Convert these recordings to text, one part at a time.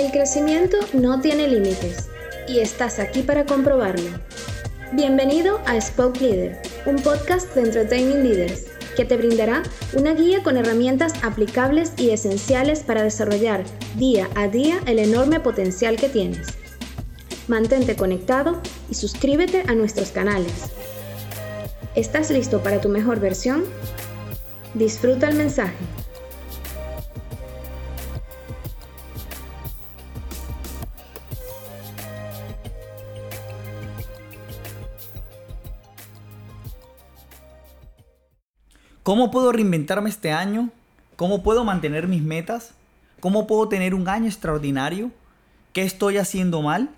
El crecimiento no tiene límites y estás aquí para comprobarlo. Bienvenido a Spoke Leader, un podcast de Entertaining Leaders que te brindará una guía con herramientas aplicables y esenciales para desarrollar día a día el enorme potencial que tienes. Mantente conectado y suscríbete a nuestros canales. ¿Estás listo para tu mejor versión? Disfruta el mensaje. ¿Cómo puedo reinventarme este año? ¿Cómo puedo mantener mis metas? ¿Cómo puedo tener un año extraordinario? ¿Qué estoy haciendo mal?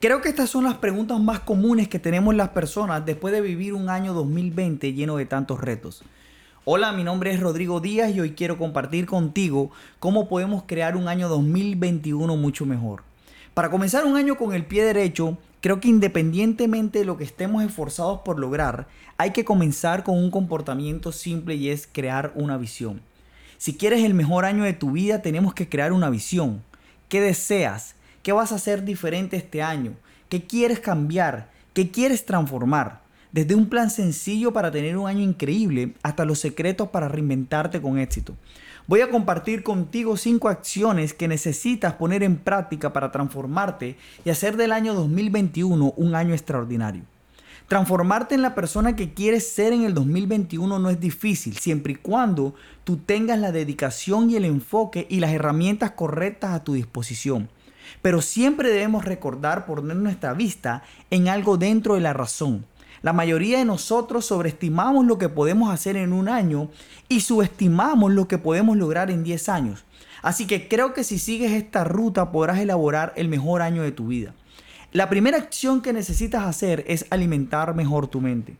Creo que estas son las preguntas más comunes que tenemos las personas después de vivir un año 2020 lleno de tantos retos. Hola, mi nombre es Rodrigo Díaz y hoy quiero compartir contigo cómo podemos crear un año 2021 mucho mejor. Para comenzar un año con el pie derecho, creo que independientemente de lo que estemos esforzados por lograr, hay que comenzar con un comportamiento simple y es crear una visión. Si quieres el mejor año de tu vida, tenemos que crear una visión. ¿Qué deseas? ¿Qué vas a hacer diferente este año? ¿Qué quieres cambiar? ¿Qué quieres transformar? Desde un plan sencillo para tener un año increíble hasta los secretos para reinventarte con éxito. Voy a compartir contigo cinco acciones que necesitas poner en práctica para transformarte y hacer del año 2021 un año extraordinario. Transformarte en la persona que quieres ser en el 2021 no es difícil, siempre y cuando tú tengas la dedicación y el enfoque y las herramientas correctas a tu disposición. Pero siempre debemos recordar poner nuestra vista en algo dentro de la razón. La mayoría de nosotros sobreestimamos lo que podemos hacer en un año y subestimamos lo que podemos lograr en 10 años. Así que creo que si sigues esta ruta podrás elaborar el mejor año de tu vida. La primera acción que necesitas hacer es alimentar mejor tu mente.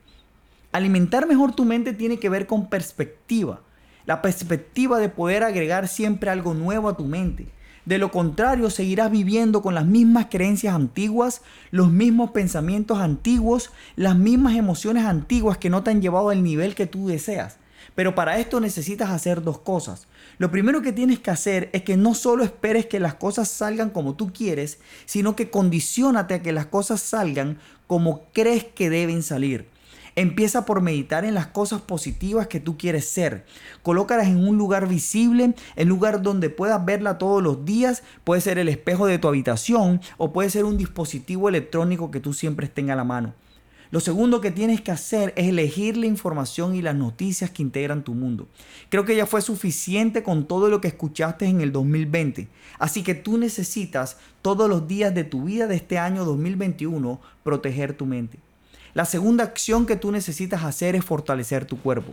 Alimentar mejor tu mente tiene que ver con perspectiva. La perspectiva de poder agregar siempre algo nuevo a tu mente. De lo contrario, seguirás viviendo con las mismas creencias antiguas, los mismos pensamientos antiguos, las mismas emociones antiguas que no te han llevado al nivel que tú deseas. Pero para esto necesitas hacer dos cosas. Lo primero que tienes que hacer es que no solo esperes que las cosas salgan como tú quieres, sino que condicionate a que las cosas salgan como crees que deben salir. Empieza por meditar en las cosas positivas que tú quieres ser. Colócalas en un lugar visible, en lugar donde puedas verla todos los días. Puede ser el espejo de tu habitación o puede ser un dispositivo electrónico que tú siempre tengas a la mano. Lo segundo que tienes que hacer es elegir la información y las noticias que integran tu mundo. Creo que ya fue suficiente con todo lo que escuchaste en el 2020. Así que tú necesitas todos los días de tu vida de este año 2021 proteger tu mente. La segunda acción que tú necesitas hacer es fortalecer tu cuerpo.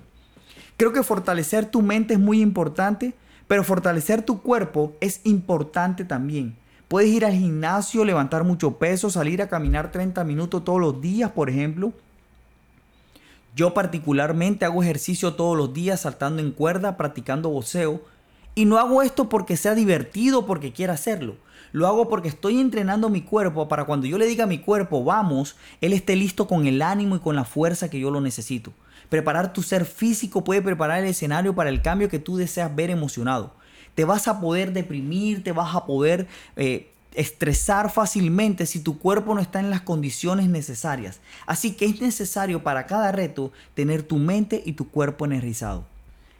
Creo que fortalecer tu mente es muy importante, pero fortalecer tu cuerpo es importante también. Puedes ir al gimnasio, levantar mucho peso, salir a caminar 30 minutos todos los días, por ejemplo. Yo particularmente hago ejercicio todos los días saltando en cuerda, practicando boxeo. Y no hago esto porque sea divertido, porque quiera hacerlo. Lo hago porque estoy entrenando mi cuerpo para cuando yo le diga a mi cuerpo, vamos, él esté listo con el ánimo y con la fuerza que yo lo necesito. Preparar tu ser físico puede preparar el escenario para el cambio que tú deseas ver emocionado te vas a poder deprimir, te vas a poder eh, estresar fácilmente si tu cuerpo no está en las condiciones necesarias. Así que es necesario para cada reto tener tu mente y tu cuerpo energizado.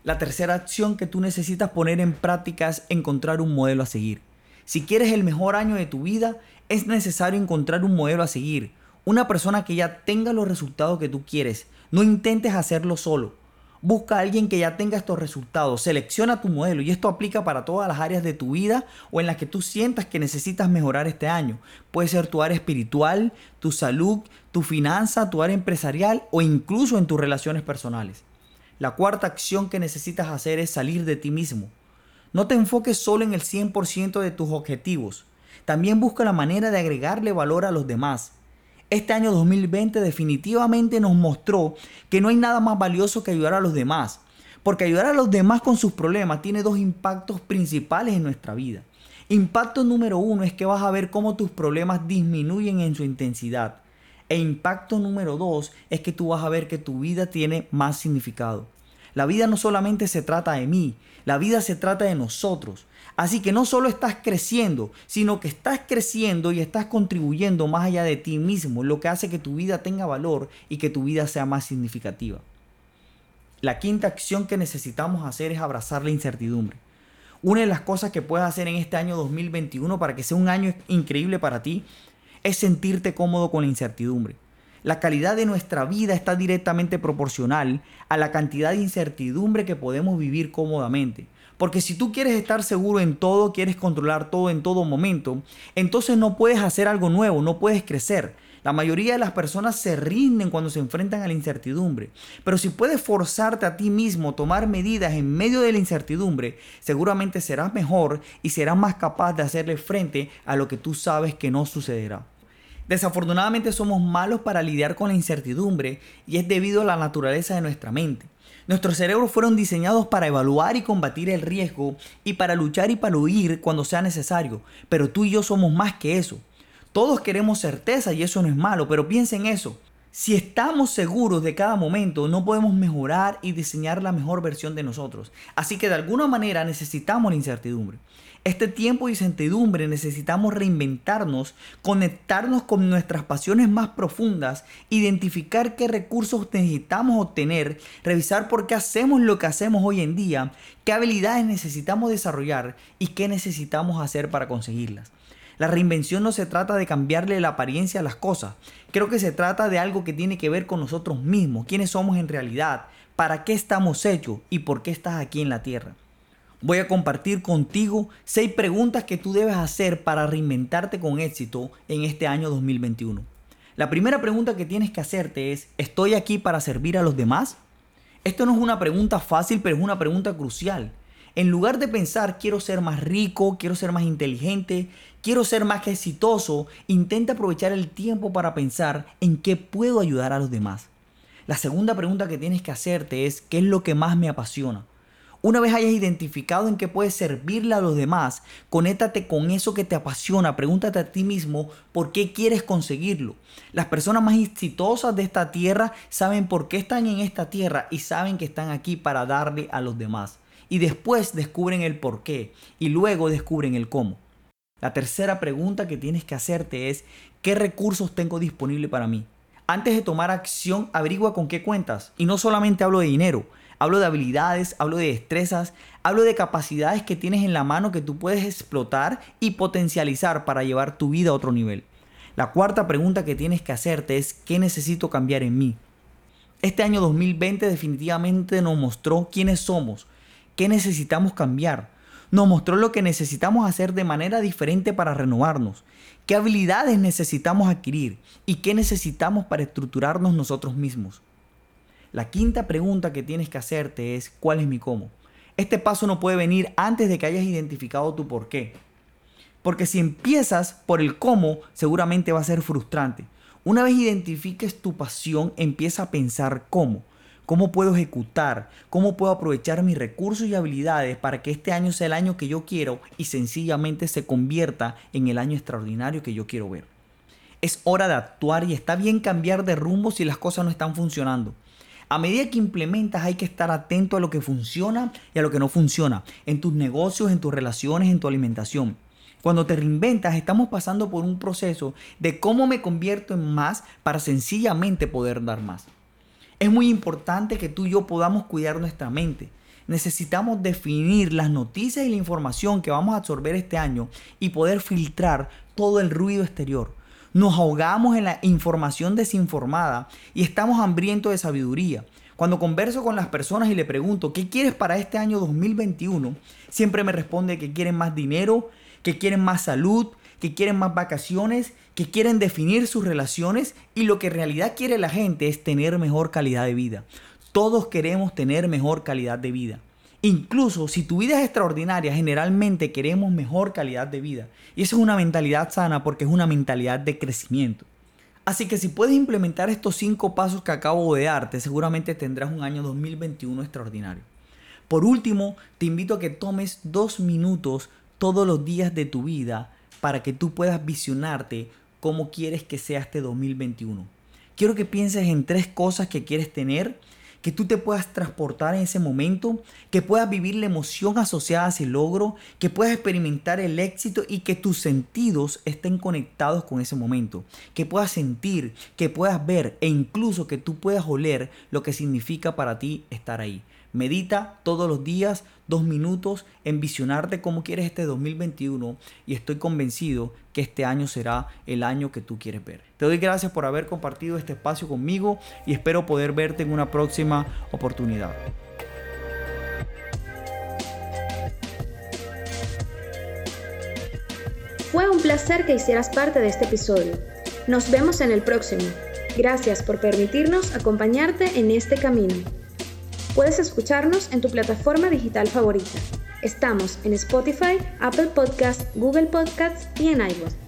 La tercera acción que tú necesitas poner en práctica es encontrar un modelo a seguir. Si quieres el mejor año de tu vida, es necesario encontrar un modelo a seguir. Una persona que ya tenga los resultados que tú quieres. No intentes hacerlo solo. Busca a alguien que ya tenga estos resultados. Selecciona tu modelo y esto aplica para todas las áreas de tu vida o en las que tú sientas que necesitas mejorar este año. Puede ser tu área espiritual, tu salud, tu finanza, tu área empresarial o incluso en tus relaciones personales. La cuarta acción que necesitas hacer es salir de ti mismo. No te enfoques solo en el 100% de tus objetivos. También busca la manera de agregarle valor a los demás. Este año 2020 definitivamente nos mostró que no hay nada más valioso que ayudar a los demás, porque ayudar a los demás con sus problemas tiene dos impactos principales en nuestra vida. Impacto número uno es que vas a ver cómo tus problemas disminuyen en su intensidad. E impacto número dos es que tú vas a ver que tu vida tiene más significado. La vida no solamente se trata de mí, la vida se trata de nosotros. Así que no solo estás creciendo, sino que estás creciendo y estás contribuyendo más allá de ti mismo, lo que hace que tu vida tenga valor y que tu vida sea más significativa. La quinta acción que necesitamos hacer es abrazar la incertidumbre. Una de las cosas que puedes hacer en este año 2021 para que sea un año increíble para ti es sentirte cómodo con la incertidumbre. La calidad de nuestra vida está directamente proporcional a la cantidad de incertidumbre que podemos vivir cómodamente. Porque si tú quieres estar seguro en todo, quieres controlar todo en todo momento, entonces no puedes hacer algo nuevo, no puedes crecer. La mayoría de las personas se rinden cuando se enfrentan a la incertidumbre. Pero si puedes forzarte a ti mismo tomar medidas en medio de la incertidumbre, seguramente serás mejor y serás más capaz de hacerle frente a lo que tú sabes que no sucederá. Desafortunadamente somos malos para lidiar con la incertidumbre y es debido a la naturaleza de nuestra mente. Nuestros cerebros fueron diseñados para evaluar y combatir el riesgo y para luchar y para huir cuando sea necesario, pero tú y yo somos más que eso. Todos queremos certeza y eso no es malo, pero piensa en eso. Si estamos seguros de cada momento, no podemos mejorar y diseñar la mejor versión de nosotros. Así que de alguna manera necesitamos la incertidumbre. Este tiempo de incertidumbre necesitamos reinventarnos, conectarnos con nuestras pasiones más profundas, identificar qué recursos necesitamos obtener, revisar por qué hacemos lo que hacemos hoy en día, qué habilidades necesitamos desarrollar y qué necesitamos hacer para conseguirlas. La reinvención no se trata de cambiarle la apariencia a las cosas. Creo que se trata de algo que tiene que ver con nosotros mismos, quiénes somos en realidad, para qué estamos hechos y por qué estás aquí en la tierra voy a compartir contigo seis preguntas que tú debes hacer para reinventarte con éxito en este año 2021. La primera pregunta que tienes que hacerte es, ¿estoy aquí para servir a los demás? Esto no es una pregunta fácil, pero es una pregunta crucial. En lugar de pensar quiero ser más rico, quiero ser más inteligente, quiero ser más exitoso, intenta aprovechar el tiempo para pensar en qué puedo ayudar a los demás. La segunda pregunta que tienes que hacerte es ¿qué es lo que más me apasiona? Una vez hayas identificado en qué puedes servirle a los demás, conéctate con eso que te apasiona, pregúntate a ti mismo por qué quieres conseguirlo. Las personas más exitosas de esta tierra saben por qué están en esta tierra y saben que están aquí para darle a los demás. Y después descubren el por qué y luego descubren el cómo. La tercera pregunta que tienes que hacerte es, ¿qué recursos tengo disponible para mí? Antes de tomar acción, averigua con qué cuentas. Y no solamente hablo de dinero, Hablo de habilidades, hablo de destrezas, hablo de capacidades que tienes en la mano que tú puedes explotar y potencializar para llevar tu vida a otro nivel. La cuarta pregunta que tienes que hacerte es ¿qué necesito cambiar en mí? Este año 2020 definitivamente nos mostró quiénes somos, qué necesitamos cambiar. Nos mostró lo que necesitamos hacer de manera diferente para renovarnos, qué habilidades necesitamos adquirir y qué necesitamos para estructurarnos nosotros mismos. La quinta pregunta que tienes que hacerte es ¿cuál es mi cómo? Este paso no puede venir antes de que hayas identificado tu por qué. Porque si empiezas por el cómo, seguramente va a ser frustrante. Una vez identifiques tu pasión, empieza a pensar cómo. ¿Cómo puedo ejecutar? ¿Cómo puedo aprovechar mis recursos y habilidades para que este año sea el año que yo quiero y sencillamente se convierta en el año extraordinario que yo quiero ver? Es hora de actuar y está bien cambiar de rumbo si las cosas no están funcionando. A medida que implementas hay que estar atento a lo que funciona y a lo que no funciona, en tus negocios, en tus relaciones, en tu alimentación. Cuando te reinventas estamos pasando por un proceso de cómo me convierto en más para sencillamente poder dar más. Es muy importante que tú y yo podamos cuidar nuestra mente. Necesitamos definir las noticias y la información que vamos a absorber este año y poder filtrar todo el ruido exterior. Nos ahogamos en la información desinformada y estamos hambrientos de sabiduría. Cuando converso con las personas y le pregunto, ¿qué quieres para este año 2021? Siempre me responde que quieren más dinero, que quieren más salud, que quieren más vacaciones, que quieren definir sus relaciones y lo que en realidad quiere la gente es tener mejor calidad de vida. Todos queremos tener mejor calidad de vida. Incluso si tu vida es extraordinaria, generalmente queremos mejor calidad de vida. Y eso es una mentalidad sana porque es una mentalidad de crecimiento. Así que si puedes implementar estos cinco pasos que acabo de darte, seguramente tendrás un año 2021 extraordinario. Por último, te invito a que tomes dos minutos todos los días de tu vida para que tú puedas visionarte cómo quieres que sea este 2021. Quiero que pienses en tres cosas que quieres tener que tú te puedas transportar en ese momento, que puedas vivir la emoción asociada a ese logro, que puedas experimentar el éxito y que tus sentidos estén conectados con ese momento, que puedas sentir, que puedas ver e incluso que tú puedas oler lo que significa para ti estar ahí. Medita todos los días dos minutos en visionarte cómo quieres este 2021 y estoy convencido que este año será el año que tú quieres ver. Te doy gracias por haber compartido este espacio conmigo y espero poder verte en una próxima oportunidad. Fue un placer que hicieras parte de este episodio. Nos vemos en el próximo. Gracias por permitirnos acompañarte en este camino. Puedes escucharnos en tu plataforma digital favorita. Estamos en Spotify, Apple Podcasts, Google Podcasts y en iVoox.